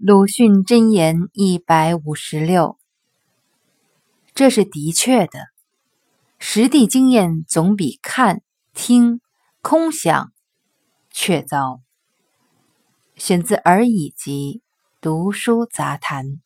鲁迅箴言一百五十六这是的确的实地经验总比看听空想确凿选自而已集读书杂谈。